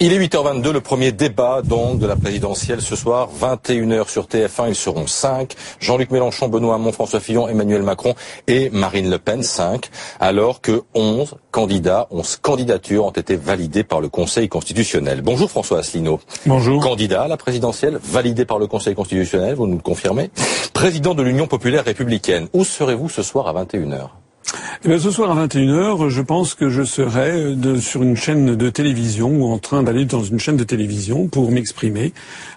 Il est 8h22, le premier débat donc de la présidentielle ce soir, 21h sur TF1, ils seront 5. Jean-Luc Mélenchon, Benoît Hamon, François Fillon, Emmanuel Macron et Marine Le Pen, 5. Alors que 11 candidats, 11 candidatures ont été validées par le Conseil constitutionnel. Bonjour François Asselineau. Bonjour. Candidat à la présidentielle, validé par le Conseil constitutionnel, vous nous le confirmez. Président de l'Union populaire républicaine. Où serez-vous ce soir à 21h eh bien, ce soir à 21h, je pense que je serai euh, de, sur une chaîne de télévision ou en train d'aller dans une chaîne de télévision pour m'exprimer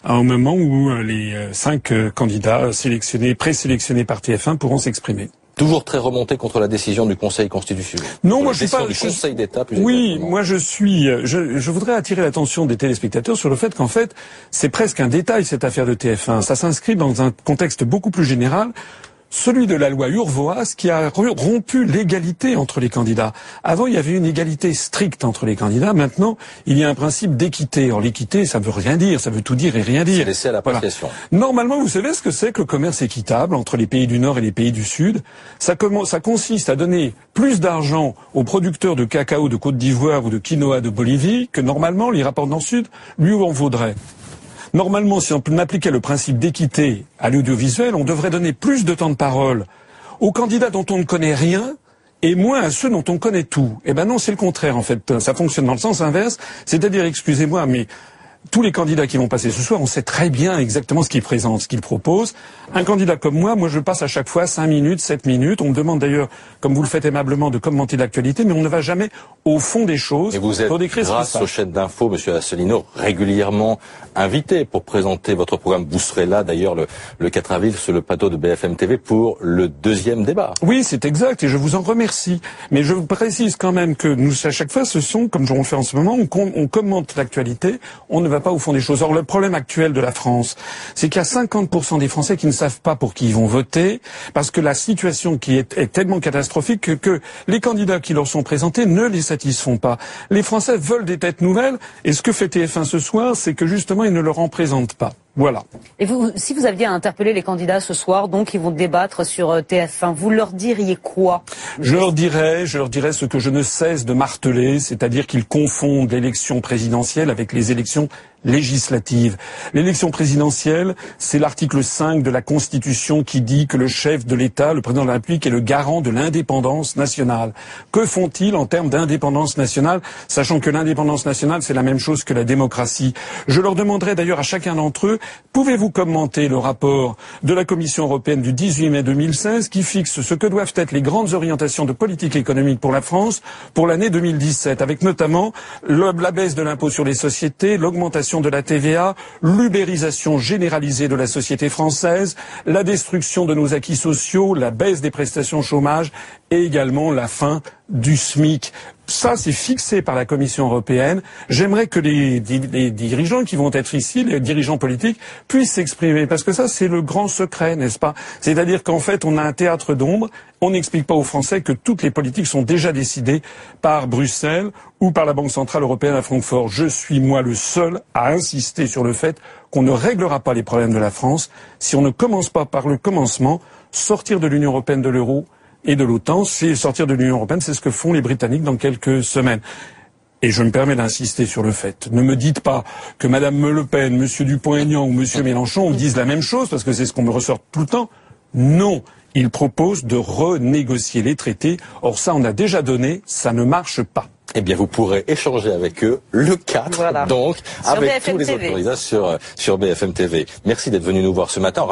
au moment où euh, les euh, cinq candidats sélectionnés, présélectionnés par TF1 pourront s'exprimer. Toujours très remonté contre la décision du Conseil constitutionnel. Non, moi je suis pas. Du Conseil d'État. Oui, moi je suis. Je, je voudrais attirer l'attention des téléspectateurs sur le fait qu'en fait, c'est presque un détail cette affaire de TF1. Ça s'inscrit dans un contexte beaucoup plus général celui de la loi Urvoas qui a rompu l'égalité entre les candidats. Avant, il y avait une égalité stricte entre les candidats. Maintenant, il y a un principe d'équité. Or, l'équité, ça ne veut rien dire. Ça veut tout dire et rien dire. C'est laissé à l'appréciation. Normalement, vous savez ce que c'est que le commerce équitable entre les pays du Nord et les pays du Sud? Ça, ça consiste à donner plus d'argent aux producteurs de cacao de Côte d'Ivoire ou de quinoa de Bolivie que normalement les rapports le Sud lui en vaudraient. Normalement, si on appliquait le principe d'équité à l'audiovisuel, on devrait donner plus de temps de parole aux candidats dont on ne connaît rien et moins à ceux dont on connaît tout. Eh ben non, c'est le contraire en fait. Ça fonctionne dans le sens inverse, c'est-à-dire, excusez-moi, mais tous les candidats qui vont passer ce soir, on sait très bien exactement ce qu'ils présentent, ce qu'ils proposent. Un candidat comme moi, moi je passe à chaque fois 5 minutes, 7 minutes. On me demande d'ailleurs, comme vous le faites aimablement, de commenter l'actualité, mais on ne va jamais au fond des choses. Et vous êtes, pour décrire grâce aux chaînes d'infos, Monsieur Asselineau, régulièrement invité pour présenter votre programme. Vous serez là d'ailleurs le, le 4 avril sur le plateau de BFM TV pour le deuxième débat. Oui, c'est exact et je vous en remercie. Mais je précise quand même que nous, à chaque fois, ce sont, comme on le fait en ce moment, on, on commente l'actualité, on ne va pas au fond des choses. Or, le problème actuel de la France, c'est qu'il y a 50% des Français qui ne savent pas pour qui ils vont voter, parce que la situation qui est, tellement catastrophique que, que, les candidats qui leur sont présentés ne les satisfont pas. Les Français veulent des têtes nouvelles, et ce que fait TF1 ce soir, c'est que justement, ils ne leur en présentent pas. Voilà. Et vous, si vous aviez à interpeller les candidats ce soir, donc ils vont débattre sur euh, TF1, vous leur diriez quoi? Je leur dirais, je leur dirais ce que je ne cesse de marteler, c'est-à-dire qu'ils confondent l'élection présidentielle avec les élections législatives. L'élection présidentielle, c'est l'article 5 de la Constitution qui dit que le chef de l'État, le président de la République, est le garant de l'indépendance nationale. Que font-ils en termes d'indépendance nationale, sachant que l'indépendance nationale, c'est la même chose que la démocratie? Je leur demanderai d'ailleurs à chacun d'entre eux Pouvez-vous commenter le rapport de la Commission européenne du 18 mai 2016 qui fixe ce que doivent être les grandes orientations de politique économique pour la France pour l'année 2017, avec notamment la baisse de l'impôt sur les sociétés, l'augmentation de la TVA, l'ubérisation généralisée de la société française, la destruction de nos acquis sociaux, la baisse des prestations chômage et également la fin du SMIC. Ça, c'est fixé par la Commission européenne. J'aimerais que les, dirigeants qui vont être ici, les dirigeants politiques, puissent s'exprimer, parce que ça, c'est le grand secret, n'est-ce pas? C'est-à-dire qu'en fait, on a un théâtre d'ombre. On n'explique pas aux Français que toutes les politiques sont déjà décidées par Bruxelles ou par la Banque centrale européenne à Francfort. Je suis moi le seul à insister sur le fait qu'on ne réglera pas les problèmes de la France si on ne commence pas par le commencement, sortir de l'Union européenne de l'euro et de l'OTAN, c'est sortir de l'Union européenne, c'est ce que font les Britanniques dans quelques semaines. Et je me permets d'insister sur le fait. Ne me dites pas que Madame Le Pen, Monsieur Dupont-Aignan ou Monsieur Mélenchon disent la même chose, parce que c'est ce qu'on me ressort tout le temps. Non. Ils proposent de renégocier les traités. Or, ça, on a déjà donné, ça ne marche pas. Eh bien, vous pourrez échanger avec eux le 4, donc, avec tous les autorisateurs sur, sur BFM TV. Merci d'être venu nous voir ce matin.